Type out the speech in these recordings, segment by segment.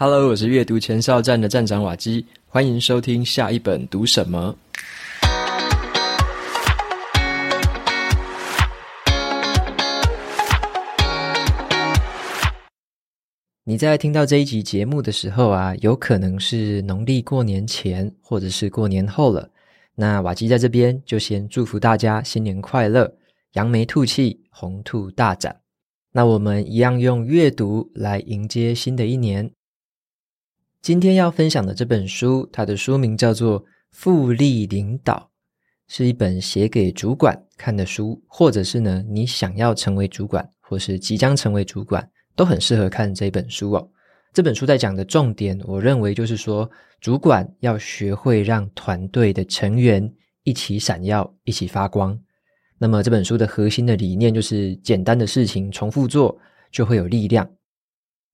Hello，我是阅读前哨站的站长瓦基，欢迎收听下一本读什么。你在听到这一集节目的时候啊，有可能是农历过年前，或者是过年后了。那瓦基在这边就先祝福大家新年快乐，扬眉吐气，鸿兔大展。那我们一样用阅读来迎接新的一年。今天要分享的这本书，它的书名叫做《复利领导》，是一本写给主管看的书，或者是呢，你想要成为主管，或是即将成为主管，都很适合看这本书哦。这本书在讲的重点，我认为就是说，主管要学会让团队的成员一起闪耀，一起发光。那么这本书的核心的理念就是，简单的事情重复做，就会有力量。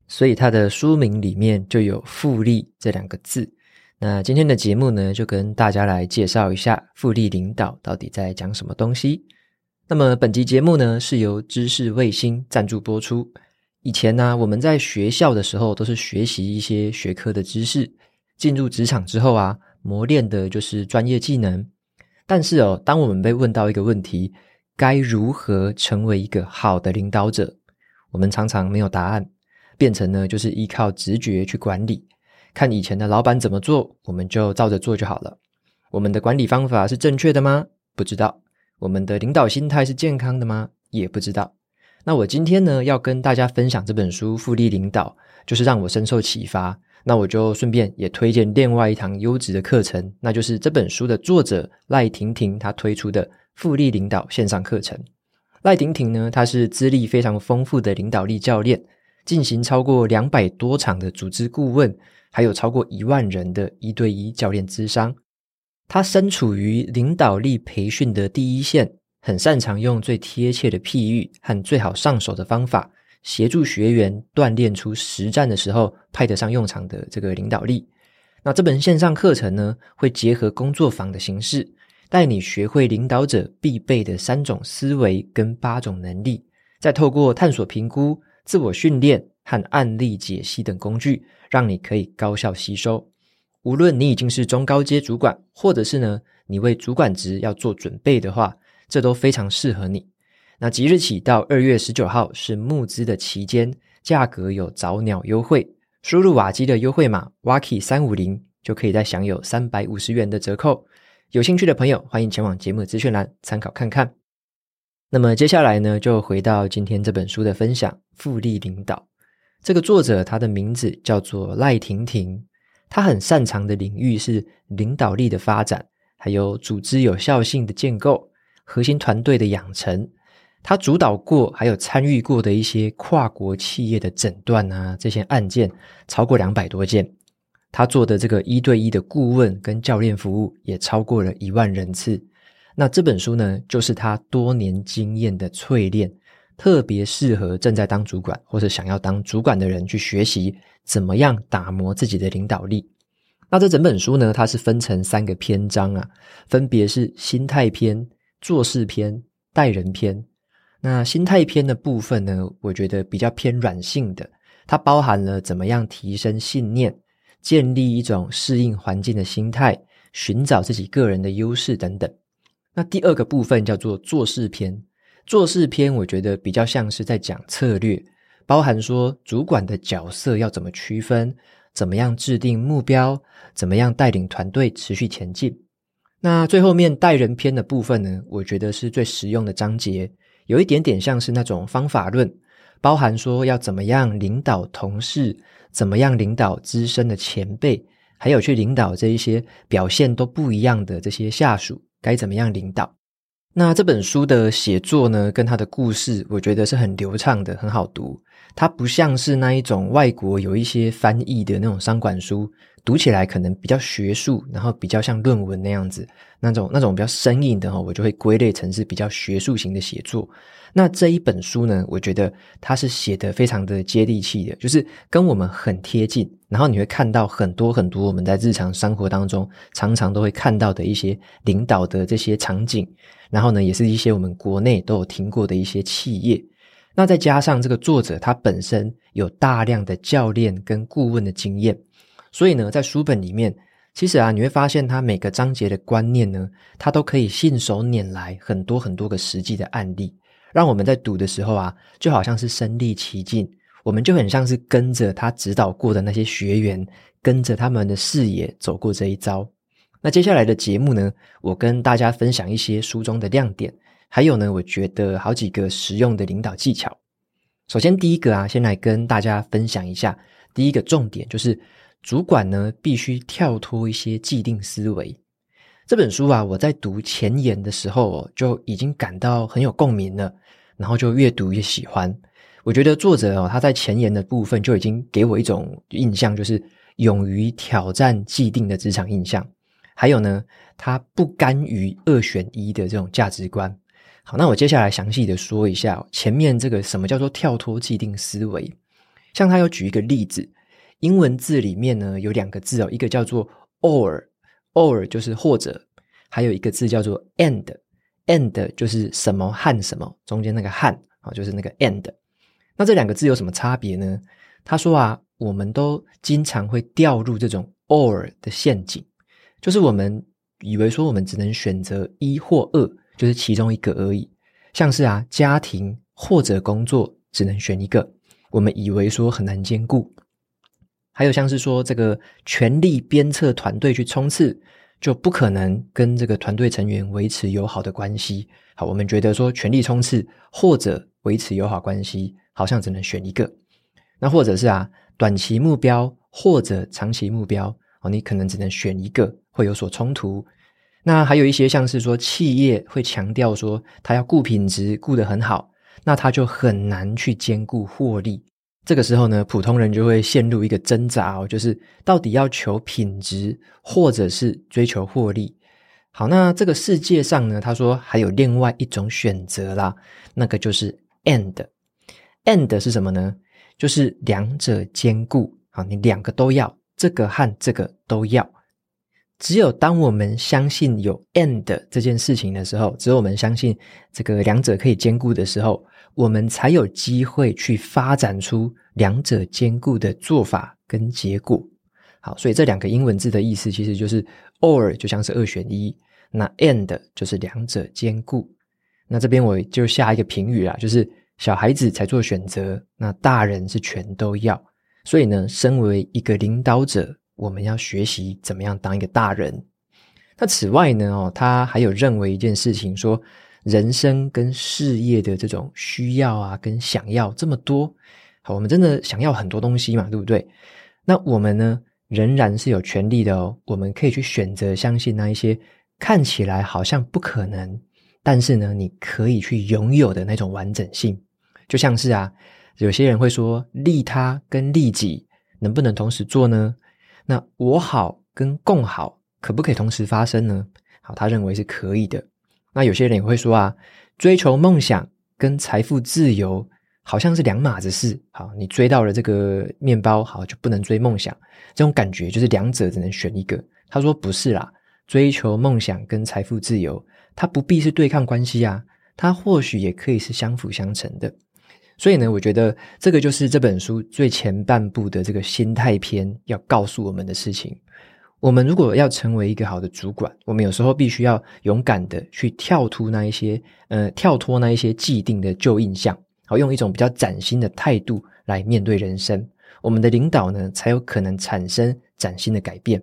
所以它的书名里面就有“复利”这两个字。那今天的节目呢，就跟大家来介绍一下“复利领导”到底在讲什么东西。那么本集节目呢，是由知识卫星赞助播出。以前呢，我们在学校的时候都是学习一些学科的知识，进入职场之后啊，磨练的就是专业技能。但是哦，当我们被问到一个问题，该如何成为一个好的领导者？我们常常没有答案。变成呢，就是依靠直觉去管理，看以前的老板怎么做，我们就照着做就好了。我们的管理方法是正确的吗？不知道。我们的领导心态是健康的吗？也不知道。那我今天呢，要跟大家分享这本书《复利领导》，就是让我深受启发。那我就顺便也推荐另外一堂优质的课程，那就是这本书的作者赖婷婷她推出的《复利领导》线上课程。赖婷婷呢，她是资历非常丰富的领导力教练。进行超过两百多场的组织顾问，还有超过一万人的一对一教练咨商。他身处于领导力培训的第一线，很擅长用最贴切的譬喻和最好上手的方法，协助学员锻炼出实战的时候派得上用场的这个领导力。那这本线上课程呢，会结合工作坊的形式，带你学会领导者必备的三种思维跟八种能力，再透过探索评估。自我训练和案例解析等工具，让你可以高效吸收。无论你已经是中高阶主管，或者是呢，你为主管职要做准备的话，这都非常适合你。那即日起到二月十九号是募资的期间，价格有早鸟优惠，输入瓦基的优惠码 Waki 三五零，就可以再享有三百五十元的折扣。有兴趣的朋友，欢迎前往节目资讯栏参考看看。那么接下来呢，就回到今天这本书的分享。复利领导，这个作者他的名字叫做赖婷婷，他很擅长的领域是领导力的发展，还有组织有效性的建构、核心团队的养成。他主导过还有参与过的一些跨国企业的诊断啊，这些案件超过两百多件。他做的这个一对一的顾问跟教练服务也超过了一万人次。那这本书呢，就是他多年经验的淬炼，特别适合正在当主管或者想要当主管的人去学习怎么样打磨自己的领导力。那这整本书呢，它是分成三个篇章啊，分别是心态篇、做事篇、待人篇。那心态篇的部分呢，我觉得比较偏软性的，它包含了怎么样提升信念、建立一种适应环境的心态、寻找自己个人的优势等等。那第二个部分叫做做事篇，做事篇我觉得比较像是在讲策略，包含说主管的角色要怎么区分，怎么样制定目标，怎么样带领团队持续前进。那最后面带人篇的部分呢，我觉得是最实用的章节，有一点点像是那种方法论，包含说要怎么样领导同事，怎么样领导资深的前辈，还有去领导这一些表现都不一样的这些下属。该怎么样领导？那这本书的写作呢，跟它的故事，我觉得是很流畅的，很好读。它不像是那一种外国有一些翻译的那种商管书，读起来可能比较学术，然后比较像论文那样子，那种那种比较生硬的哈，我就会归类成是比较学术型的写作。那这一本书呢，我觉得它是写得非常的接地气的，就是跟我们很贴近。然后你会看到很多很多我们在日常生活当中常常都会看到的一些领导的这些场景，然后呢，也是一些我们国内都有听过的一些企业。那再加上这个作者他本身有大量的教练跟顾问的经验，所以呢，在书本里面，其实啊，你会发现他每个章节的观念呢，他都可以信手拈来很多很多个实际的案例，让我们在读的时候啊，就好像是身历其境，我们就很像是跟着他指导过的那些学员，跟着他们的视野走过这一遭。那接下来的节目呢，我跟大家分享一些书中的亮点。还有呢，我觉得好几个实用的领导技巧。首先，第一个啊，先来跟大家分享一下。第一个重点就是，主管呢必须跳脱一些既定思维。这本书啊，我在读前言的时候哦，就已经感到很有共鸣了，然后就越读越喜欢。我觉得作者哦，他在前言的部分就已经给我一种印象，就是勇于挑战既定的职场印象。还有呢，他不甘于二选一的这种价值观。好，那我接下来详细的说一下前面这个什么叫做跳脱既定思维。像他有举一个例子，英文字里面呢有两个字哦，一个叫做 or，or 就是或者，还有一个字叫做 and，and 就是什么和什么中间那个和啊，就是那个 and。那这两个字有什么差别呢？他说啊，我们都经常会掉入这种 or 的陷阱，就是我们以为说我们只能选择一或二。就是其中一个而已，像是啊，家庭或者工作只能选一个，我们以为说很难兼顾；还有像是说这个全力鞭策团队去冲刺，就不可能跟这个团队成员维持友好的关系。好，我们觉得说全力冲刺或者维持友好关系，好像只能选一个。那或者是啊，短期目标或者长期目标，哦，你可能只能选一个，会有所冲突。那还有一些像是说，企业会强调说，他要顾品质，顾得很好，那他就很难去兼顾获利。这个时候呢，普通人就会陷入一个挣扎哦，就是到底要求品质，或者是追求获利。好，那这个世界上呢，他说还有另外一种选择啦，那个就是 and。and 是什么呢？就是两者兼顾。好，你两个都要，这个和这个都要。只有当我们相信有 and 这件事情的时候，只有我们相信这个两者可以兼顾的时候，我们才有机会去发展出两者兼顾的做法跟结果。好，所以这两个英文字的意思其实就是 or 就像是二选一，那 and 就是两者兼顾。那这边我就下一个评语啦，就是小孩子才做选择，那大人是全都要。所以呢，身为一个领导者。我们要学习怎么样当一个大人。那此外呢，哦，他还有认为一件事情，说人生跟事业的这种需要啊，跟想要这么多，好，我们真的想要很多东西嘛，对不对？那我们呢，仍然是有权利的哦，我们可以去选择相信那一些看起来好像不可能，但是呢，你可以去拥有的那种完整性。就像是啊，有些人会说，利他跟利己能不能同时做呢？那我好跟共好可不可以同时发生呢？好，他认为是可以的。那有些人也会说啊，追求梦想跟财富自由好像是两码子事。好，你追到了这个面包，好，就不能追梦想，这种感觉就是两者只能选一个。他说不是啦，追求梦想跟财富自由，它不必是对抗关系啊，它或许也可以是相辅相成的。所以呢，我觉得这个就是这本书最前半部的这个心态篇要告诉我们的事情。我们如果要成为一个好的主管，我们有时候必须要勇敢的去跳脱那一些，呃，跳脱那一些既定的旧印象，好，用一种比较崭新的态度来面对人生。我们的领导呢，才有可能产生崭新的改变。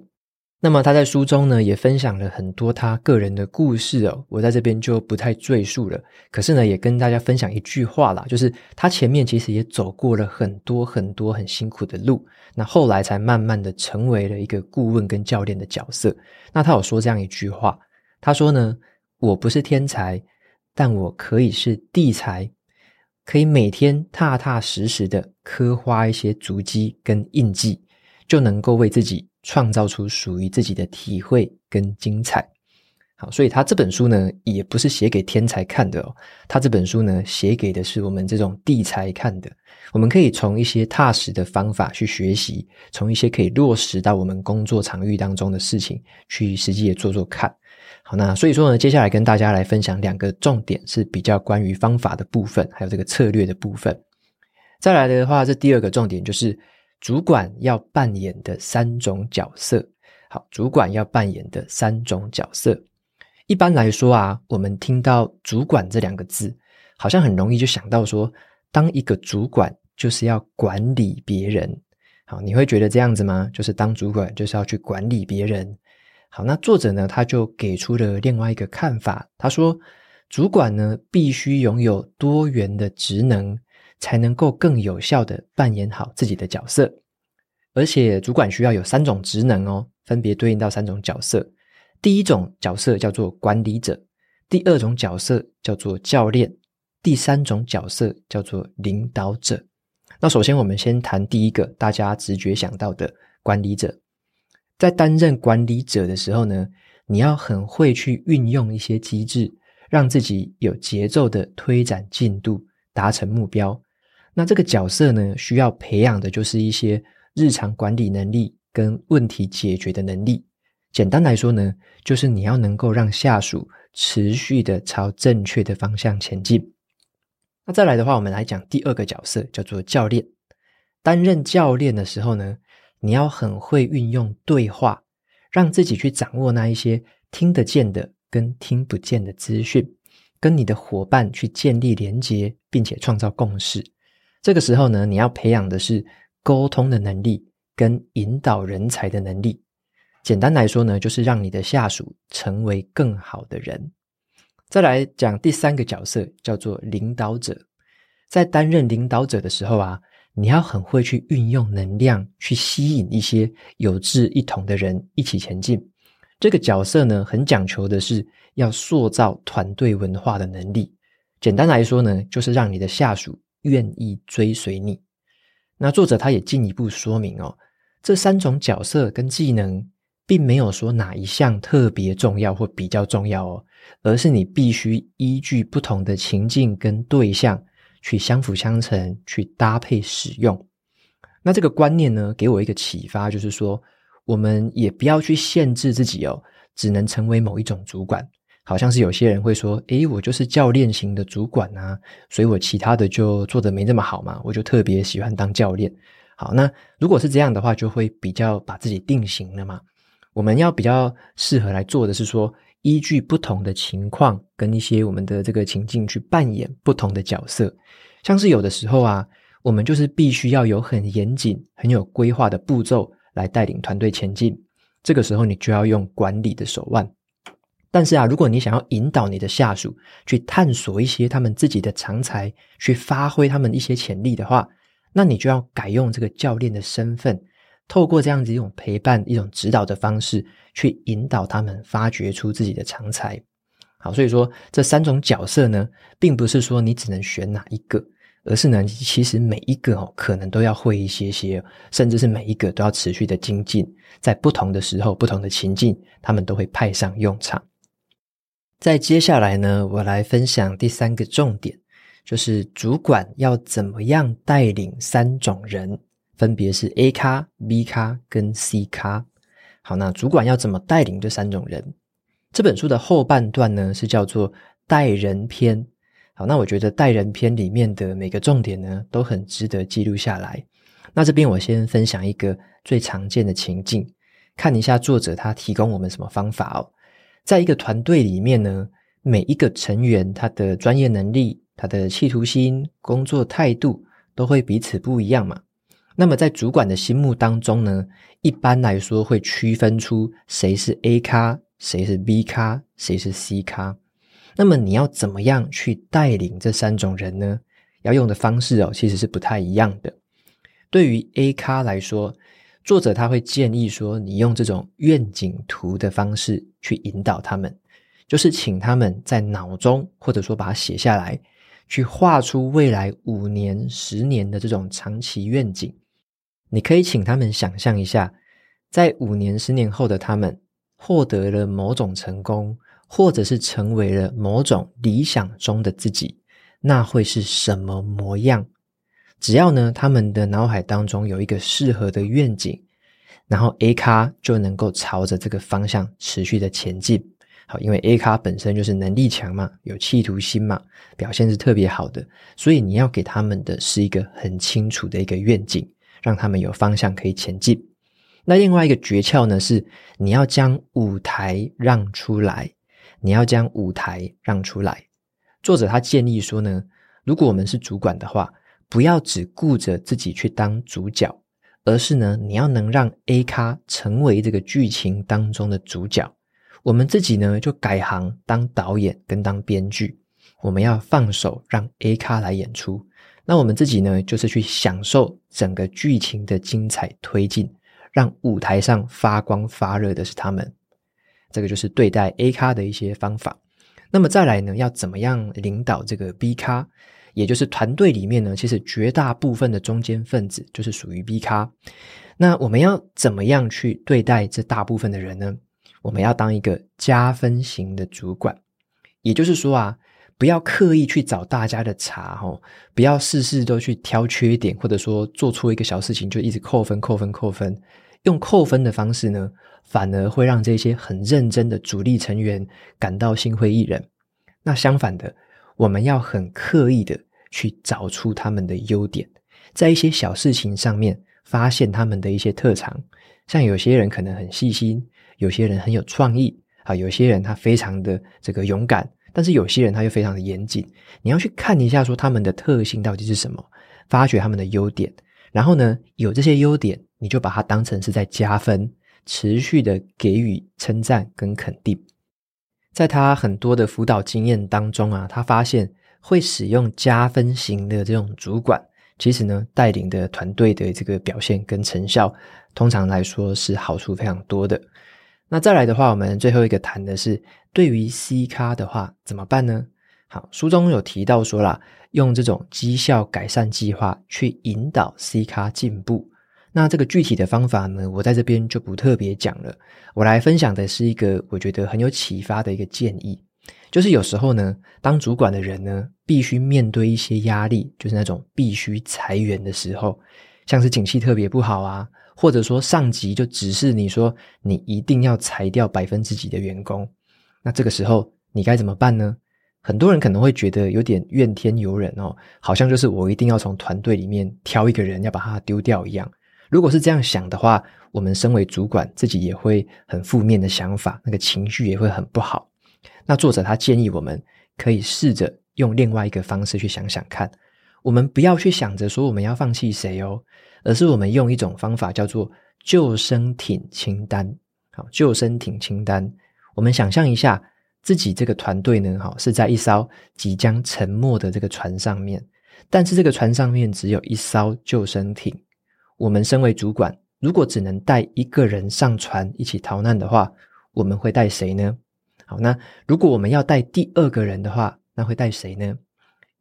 那么他在书中呢，也分享了很多他个人的故事哦，我在这边就不太赘述了。可是呢，也跟大家分享一句话啦，就是他前面其实也走过了很多很多很辛苦的路，那后来才慢慢的成为了一个顾问跟教练的角色。那他有说这样一句话，他说呢，我不是天才，但我可以是地才，可以每天踏踏实实的刻画一些足迹跟印记，就能够为自己。创造出属于自己的体会跟精彩，好，所以他这本书呢，也不是写给天才看的哦，他这本书呢，写给的是我们这种地才看的。我们可以从一些踏实的方法去学习，从一些可以落实到我们工作场域当中的事情去实际的做做看。好，那所以说呢，接下来跟大家来分享两个重点，是比较关于方法的部分，还有这个策略的部分。再来的话，这第二个重点就是主管要扮演的三种角色。好，主管要扮演的三种角色。一般来说啊，我们听到“主管”这两个字，好像很容易就想到说，当一个主管就是要管理别人。好，你会觉得这样子吗？就是当主管就是要去管理别人。好，那作者呢，他就给出了另外一个看法。他说，主管呢必须拥有多元的职能，才能够更有效地扮演好自己的角色。而且，主管需要有三种职能哦，分别对应到三种角色。第一种角色叫做管理者，第二种角色叫做教练，第三种角色叫做领导者。那首先，我们先谈第一个，大家直觉想到的管理者。在担任管理者的时候呢，你要很会去运用一些机制，让自己有节奏的推展进度，达成目标。那这个角色呢，需要培养的就是一些日常管理能力跟问题解决的能力。简单来说呢，就是你要能够让下属持续的朝正确的方向前进。那再来的话，我们来讲第二个角色，叫做教练。担任教练的时候呢，你要很会运用对话，让自己去掌握那一些听得见的跟听不见的资讯，跟你的伙伴去建立连结，并且创造共识。这个时候呢，你要培养的是沟通的能力跟引导人才的能力。简单来说呢，就是让你的下属成为更好的人。再来讲第三个角色，叫做领导者。在担任领导者的时候啊，你要很会去运用能量，去吸引一些有志一同的人一起前进。这个角色呢，很讲求的是要塑造团队文化的能力。简单来说呢，就是让你的下属愿意追随你。那作者他也进一步说明哦，这三种角色跟技能。并没有说哪一项特别重要或比较重要哦，而是你必须依据不同的情境跟对象去相辅相成，去搭配使用。那这个观念呢，给我一个启发，就是说，我们也不要去限制自己哦，只能成为某一种主管。好像是有些人会说，诶，我就是教练型的主管啊，所以我其他的就做得没那么好嘛，我就特别喜欢当教练。好，那如果是这样的话，就会比较把自己定型了嘛。我们要比较适合来做的是说，依据不同的情况跟一些我们的这个情境去扮演不同的角色。像是有的时候啊，我们就是必须要有很严谨、很有规划的步骤来带领团队前进。这个时候你就要用管理的手腕。但是啊，如果你想要引导你的下属去探索一些他们自己的长才，去发挥他们一些潜力的话，那你就要改用这个教练的身份。透过这样子一种陪伴、一种指导的方式，去引导他们发掘出自己的长才。好，所以说这三种角色呢，并不是说你只能选哪一个，而是呢，其实每一个哦，可能都要会一些些，甚至是每一个都要持续的精进，在不同的时候、不同的情境，他们都会派上用场。在接下来呢，我来分享第三个重点，就是主管要怎么样带领三种人。分别是 A 咖、B 咖跟 C 咖。好，那主管要怎么带领这三种人？这本书的后半段呢，是叫做带人篇。好，那我觉得带人篇里面的每个重点呢，都很值得记录下来。那这边我先分享一个最常见的情境，看一下作者他提供我们什么方法哦。在一个团队里面呢，每一个成员他的专业能力、他的企图心、工作态度都会彼此不一样嘛。那么在主管的心目当中呢，一般来说会区分出谁是 A 咖，谁是 B 咖，谁是 C 咖。那么你要怎么样去带领这三种人呢？要用的方式哦，其实是不太一样的。对于 A 咖来说，作者他会建议说，你用这种愿景图的方式去引导他们，就是请他们在脑中，或者说把它写下来，去画出未来五年、十年的这种长期愿景。你可以请他们想象一下，在五年、十年后的他们获得了某种成功，或者是成为了某种理想中的自己，那会是什么模样？只要呢，他们的脑海当中有一个适合的愿景，然后 A 咖就能够朝着这个方向持续的前进。好，因为 A 咖本身就是能力强嘛，有企图心嘛，表现是特别好的，所以你要给他们的是一个很清楚的一个愿景，让他们有方向可以前进。那另外一个诀窍呢，是你要将舞台让出来，你要将舞台让出来。作者他建议说呢，如果我们是主管的话，不要只顾着自己去当主角，而是呢，你要能让 A 咖成为这个剧情当中的主角。我们自己呢，就改行当导演跟当编剧，我们要放手让 A 咖来演出。那我们自己呢，就是去享受整个剧情的精彩推进，让舞台上发光发热的是他们。这个就是对待 A 咖的一些方法。那么再来呢，要怎么样领导这个 B 咖？也就是团队里面呢，其实绝大部分的中间分子就是属于 B 咖。那我们要怎么样去对待这大部分的人呢？我们要当一个加分型的主管，也就是说啊，不要刻意去找大家的茬哦，不要事事都去挑缺点，或者说做错一个小事情就一直扣分、扣分、扣分。用扣分的方式呢，反而会让这些很认真的主力成员感到心灰意冷。那相反的，我们要很刻意的去找出他们的优点，在一些小事情上面发现他们的一些特长，像有些人可能很细心。有些人很有创意啊，有些人他非常的这个勇敢，但是有些人他又非常的严谨。你要去看一下，说他们的特性到底是什么，发掘他们的优点，然后呢，有这些优点，你就把它当成是在加分，持续的给予称赞跟肯定。在他很多的辅导经验当中啊，他发现会使用加分型的这种主管，其实呢，带领的团队的这个表现跟成效，通常来说是好处非常多的。那再来的话，我们最后一个谈的是，对于 C 咖的话怎么办呢？好，书中有提到说啦，用这种绩效改善计划去引导 C 咖进步。那这个具体的方法呢，我在这边就不特别讲了。我来分享的是一个我觉得很有启发的一个建议，就是有时候呢，当主管的人呢，必须面对一些压力，就是那种必须裁员的时候，像是景气特别不好啊。或者说上级就指示你说，你一定要裁掉百分之几的员工，那这个时候你该怎么办呢？很多人可能会觉得有点怨天尤人哦，好像就是我一定要从团队里面挑一个人要把他丢掉一样。如果是这样想的话，我们身为主管自己也会很负面的想法，那个情绪也会很不好。那作者他建议我们可以试着用另外一个方式去想想看，我们不要去想着说我们要放弃谁哦。而是我们用一种方法叫做救生艇清单，好，救生艇清单。我们想象一下，自己这个团队呢，哈，是在一艘即将沉没的这个船上面，但是这个船上面只有一艘救生艇。我们身为主管，如果只能带一个人上船一起逃难的话，我们会带谁呢？好，那如果我们要带第二个人的话，那会带谁呢？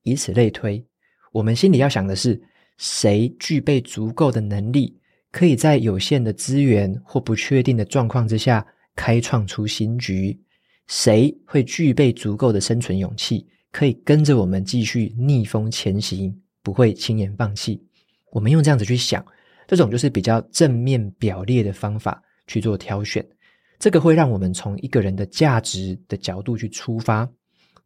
以此类推，我们心里要想的是。谁具备足够的能力，可以在有限的资源或不确定的状况之下开创出新局？谁会具备足够的生存勇气，可以跟着我们继续逆风前行，不会轻言放弃？我们用这样子去想，这种就是比较正面表列的方法去做挑选。这个会让我们从一个人的价值的角度去出发。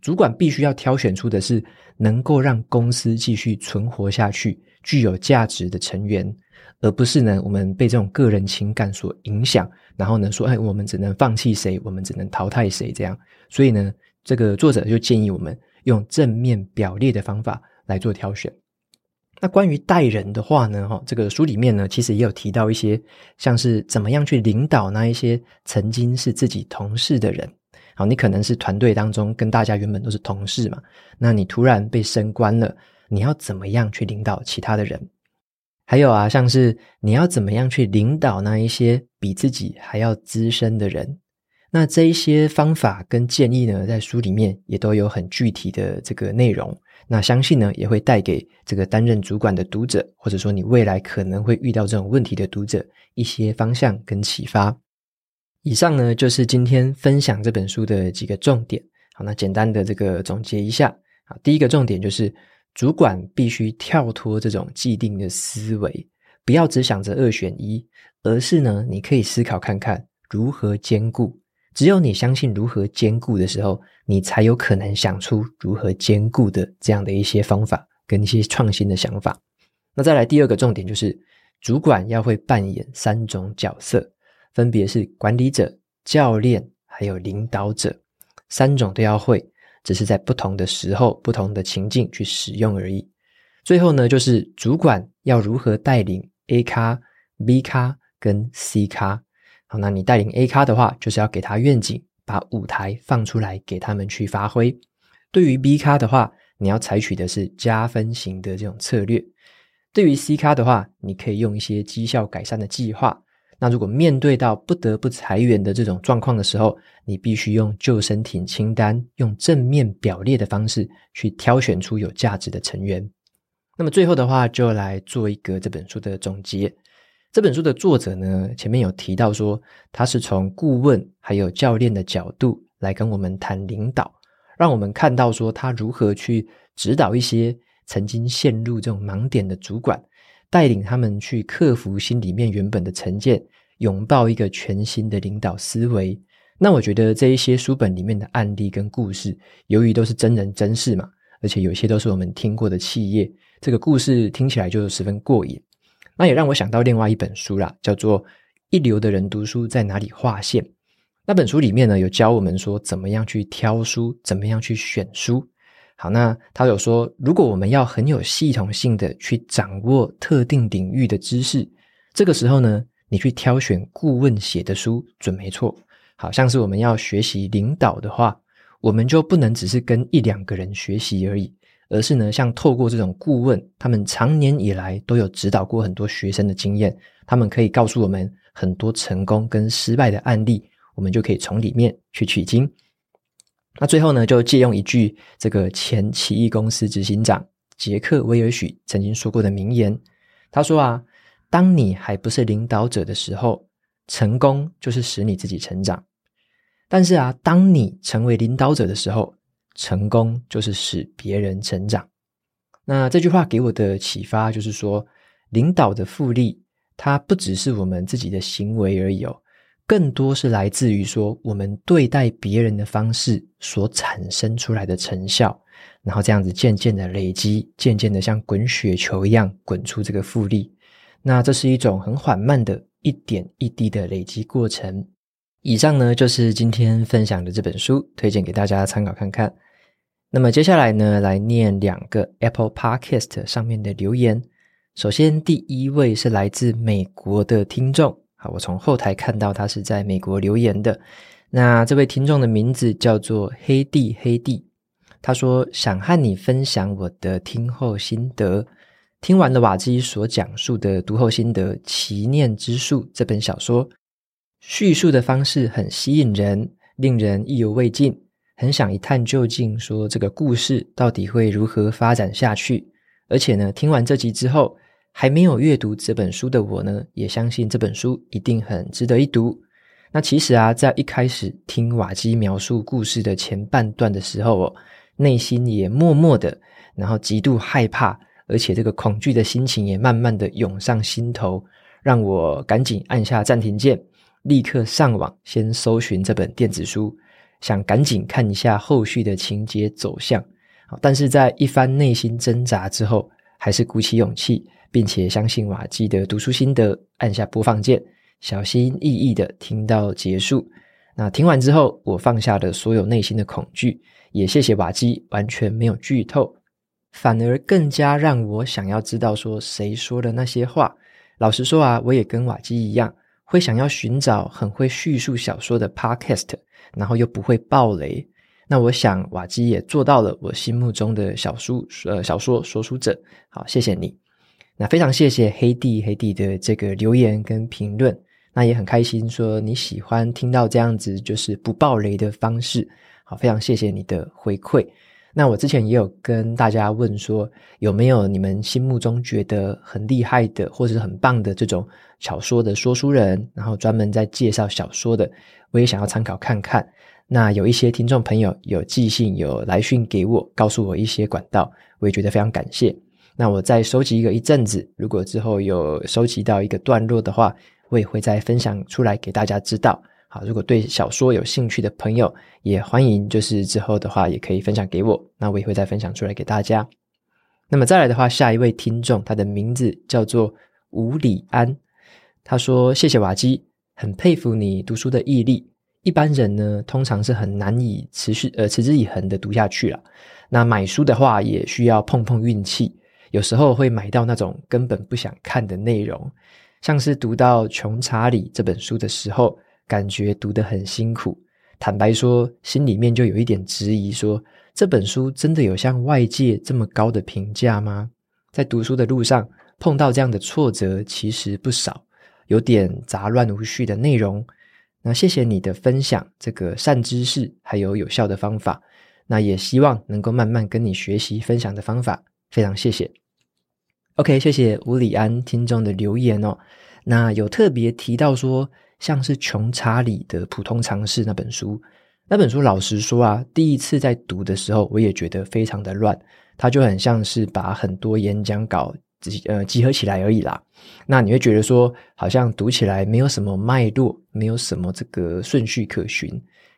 主管必须要挑选出的是能够让公司继续存活下去、具有价值的成员，而不是呢，我们被这种个人情感所影响，然后呢说，哎，我们只能放弃谁，我们只能淘汰谁这样。所以呢，这个作者就建议我们用正面表列的方法来做挑选。那关于带人的话呢，哈，这个书里面呢，其实也有提到一些，像是怎么样去领导那一些曾经是自己同事的人。好，你可能是团队当中跟大家原本都是同事嘛，那你突然被升官了，你要怎么样去领导其他的人？还有啊，像是你要怎么样去领导那一些比自己还要资深的人？那这一些方法跟建议呢，在书里面也都有很具体的这个内容。那相信呢，也会带给这个担任主管的读者，或者说你未来可能会遇到这种问题的读者一些方向跟启发。以上呢，就是今天分享这本书的几个重点。好，那简单的这个总结一下。啊，第一个重点就是，主管必须跳脱这种既定的思维，不要只想着二选一，而是呢，你可以思考看看如何兼顾。只有你相信如何兼顾的时候，你才有可能想出如何兼顾的这样的一些方法跟一些创新的想法。那再来第二个重点就是，主管要会扮演三种角色，分别是管理者、教练还有领导者，三种都要会，只是在不同的时候、不同的情境去使用而已。最后呢，就是主管要如何带领 A 咖、B 咖跟 C 咖。那你带领 A 咖的话，就是要给他愿景，把舞台放出来给他们去发挥。对于 B 咖的话，你要采取的是加分型的这种策略。对于 C 咖的话，你可以用一些绩效改善的计划。那如果面对到不得不裁员的这种状况的时候，你必须用救生艇清单，用正面表列的方式去挑选出有价值的成员。那么最后的话，就来做一个这本书的总结。这本书的作者呢，前面有提到说，他是从顾问还有教练的角度来跟我们谈领导，让我们看到说他如何去指导一些曾经陷入这种盲点的主管，带领他们去克服心里面原本的成见，拥抱一个全新的领导思维。那我觉得这一些书本里面的案例跟故事，由于都是真人真事嘛，而且有些都是我们听过的企业，这个故事听起来就十分过瘾。那也让我想到另外一本书啦，叫做《一流的人读书在哪里划线》。那本书里面呢，有教我们说怎么样去挑书，怎么样去选书。好，那他有说，如果我们要很有系统性的去掌握特定领域的知识，这个时候呢，你去挑选顾问写的书准没错。好像是我们要学习领导的话，我们就不能只是跟一两个人学习而已。而是呢，像透过这种顾问，他们长年以来都有指导过很多学生的经验，他们可以告诉我们很多成功跟失败的案例，我们就可以从里面去取经。那最后呢，就借用一句这个前奇异公司执行长杰克威尔许曾经说过的名言，他说啊，当你还不是领导者的时候，成功就是使你自己成长；但是啊，当你成为领导者的时候，成功就是使别人成长。那这句话给我的启发就是说，领导的复利，它不只是我们自己的行为而已哦，更多是来自于说我们对待别人的方式所产生出来的成效，然后这样子渐渐的累积，渐渐的像滚雪球一样滚出这个复利。那这是一种很缓慢的一点一滴的累积过程。以上呢，就是今天分享的这本书，推荐给大家参考看看。那么接下来呢，来念两个 Apple Podcast 上面的留言。首先，第一位是来自美国的听众，好，我从后台看到他是在美国留言的。那这位听众的名字叫做黑弟黑弟，他说想和你分享我的听后心得。听完了瓦基所讲述的读后心得《奇念之树》这本小说。叙述的方式很吸引人，令人意犹未尽，很想一探究竟，说这个故事到底会如何发展下去。而且呢，听完这集之后，还没有阅读这本书的我呢，也相信这本书一定很值得一读。那其实啊，在一开始听瓦基描述故事的前半段的时候哦，内心也默默的，然后极度害怕，而且这个恐惧的心情也慢慢的涌上心头，让我赶紧按下暂停键。立刻上网先搜寻这本电子书，想赶紧看一下后续的情节走向。但是在一番内心挣扎之后，还是鼓起勇气，并且相信瓦基的读书心得，按下播放键，小心翼翼的听到结束。那听完之后，我放下了所有内心的恐惧，也谢谢瓦基完全没有剧透，反而更加让我想要知道说谁说的那些话。老实说啊，我也跟瓦基一样。会想要寻找很会叙述小说的 podcast，然后又不会爆雷。那我想瓦基也做到了我心目中的小说呃小说说书者。好，谢谢你。那非常谢谢黑弟黑弟的这个留言跟评论。那也很开心说你喜欢听到这样子就是不爆雷的方式。好，非常谢谢你的回馈。那我之前也有跟大家问说，有没有你们心目中觉得很厉害的，或者是很棒的这种小说的说书人，然后专门在介绍小说的，我也想要参考看看。那有一些听众朋友有寄信、有来讯给我，告诉我一些管道，我也觉得非常感谢。那我再收集一个一阵子，如果之后有收集到一个段落的话，我也会再分享出来给大家知道。好，如果对小说有兴趣的朋友，也欢迎就是之后的话也可以分享给我，那我也会再分享出来给大家。那么再来的话，下一位听众，他的名字叫做吴礼安，他说：“谢谢瓦基，很佩服你读书的毅力。一般人呢，通常是很难以持续呃持之以恒的读下去了。那买书的话，也需要碰碰运气，有时候会买到那种根本不想看的内容，像是读到《穷查理》这本书的时候。”感觉读得很辛苦，坦白说，心里面就有一点质疑说，说这本书真的有像外界这么高的评价吗？在读书的路上碰到这样的挫折其实不少，有点杂乱无序的内容。那谢谢你的分享，这个善知识还有有效的方法。那也希望能够慢慢跟你学习分享的方法，非常谢谢。OK，谢谢吴里安听众的留言哦。那有特别提到说。像是穷查理的普通常识那本书，那本书老实说啊，第一次在读的时候，我也觉得非常的乱，它就很像是把很多演讲稿集呃集合起来而已啦。那你会觉得说，好像读起来没有什么脉络，没有什么这个顺序可循。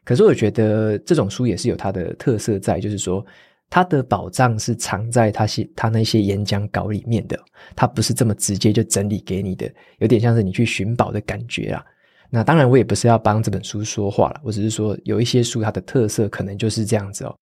可是我觉得这种书也是有它的特色在，就是说它的宝藏是藏在它些它那些演讲稿里面的，它不是这么直接就整理给你的，有点像是你去寻宝的感觉啊。那当然，我也不是要帮这本书说话了，我只是说有一些书它的特色可能就是这样子哦，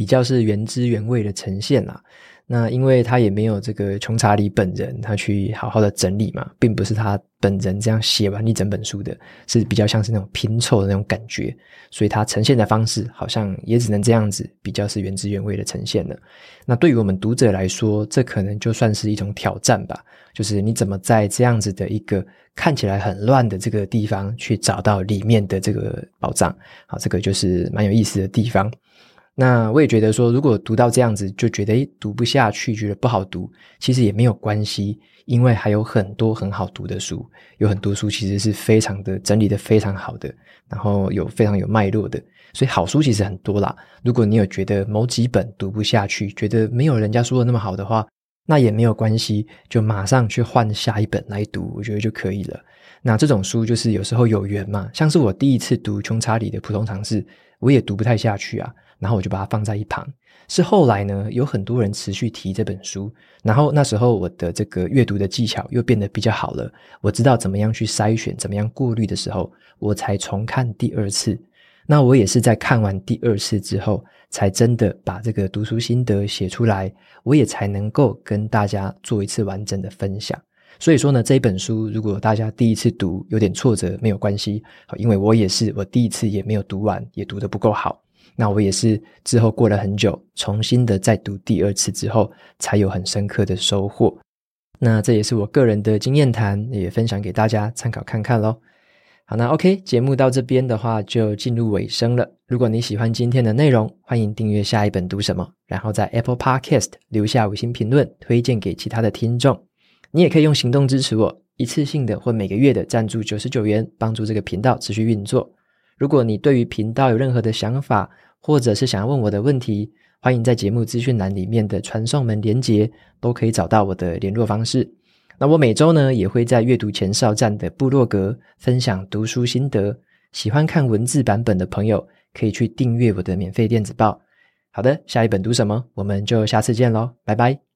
比较是原汁原味的呈现啦。那因为他也没有这个穷查理本人，他去好好的整理嘛，并不是他本人这样写完一整本书的，是比较像是那种拼凑的那种感觉，所以他呈现的方式好像也只能这样子，比较是原汁原味的呈现了。那对于我们读者来说，这可能就算是一种挑战吧，就是你怎么在这样子的一个看起来很乱的这个地方，去找到里面的这个宝藏，好，这个就是蛮有意思的地方。那我也觉得说，如果读到这样子就觉得诶读不下去，觉得不好读，其实也没有关系，因为还有很多很好读的书，有很多书其实是非常的整理的非常好的，然后有非常有脉络的，所以好书其实很多啦。如果你有觉得某几本读不下去，觉得没有人家说的那么好的话，那也没有关系，就马上去换下一本来读，我觉得就可以了。那这种书就是有时候有缘嘛，像是我第一次读穷查理的普通常识，我也读不太下去啊。然后我就把它放在一旁。是后来呢，有很多人持续提这本书，然后那时候我的这个阅读的技巧又变得比较好了。我知道怎么样去筛选，怎么样过滤的时候，我才重看第二次。那我也是在看完第二次之后，才真的把这个读书心得写出来，我也才能够跟大家做一次完整的分享。所以说呢，这本书如果大家第一次读有点挫折，没有关系，因为我也是，我第一次也没有读完，也读得不够好。那我也是之后过了很久，重新的再读第二次之后，才有很深刻的收获。那这也是我个人的经验谈，也分享给大家参考看看咯。好，那 OK，节目到这边的话就进入尾声了。如果你喜欢今天的内容，欢迎订阅下一本读什么，然后在 Apple Podcast 留下五星评论，推荐给其他的听众。你也可以用行动支持我，一次性的或每个月的赞助九十九元，帮助这个频道持续运作。如果你对于频道有任何的想法，或者是想要问我的问题，欢迎在节目资讯栏里面的传送门连接，都可以找到我的联络方式。那我每周呢，也会在阅读前哨站的部落格分享读书心得，喜欢看文字版本的朋友，可以去订阅我的免费电子报。好的，下一本读什么？我们就下次见喽，拜拜。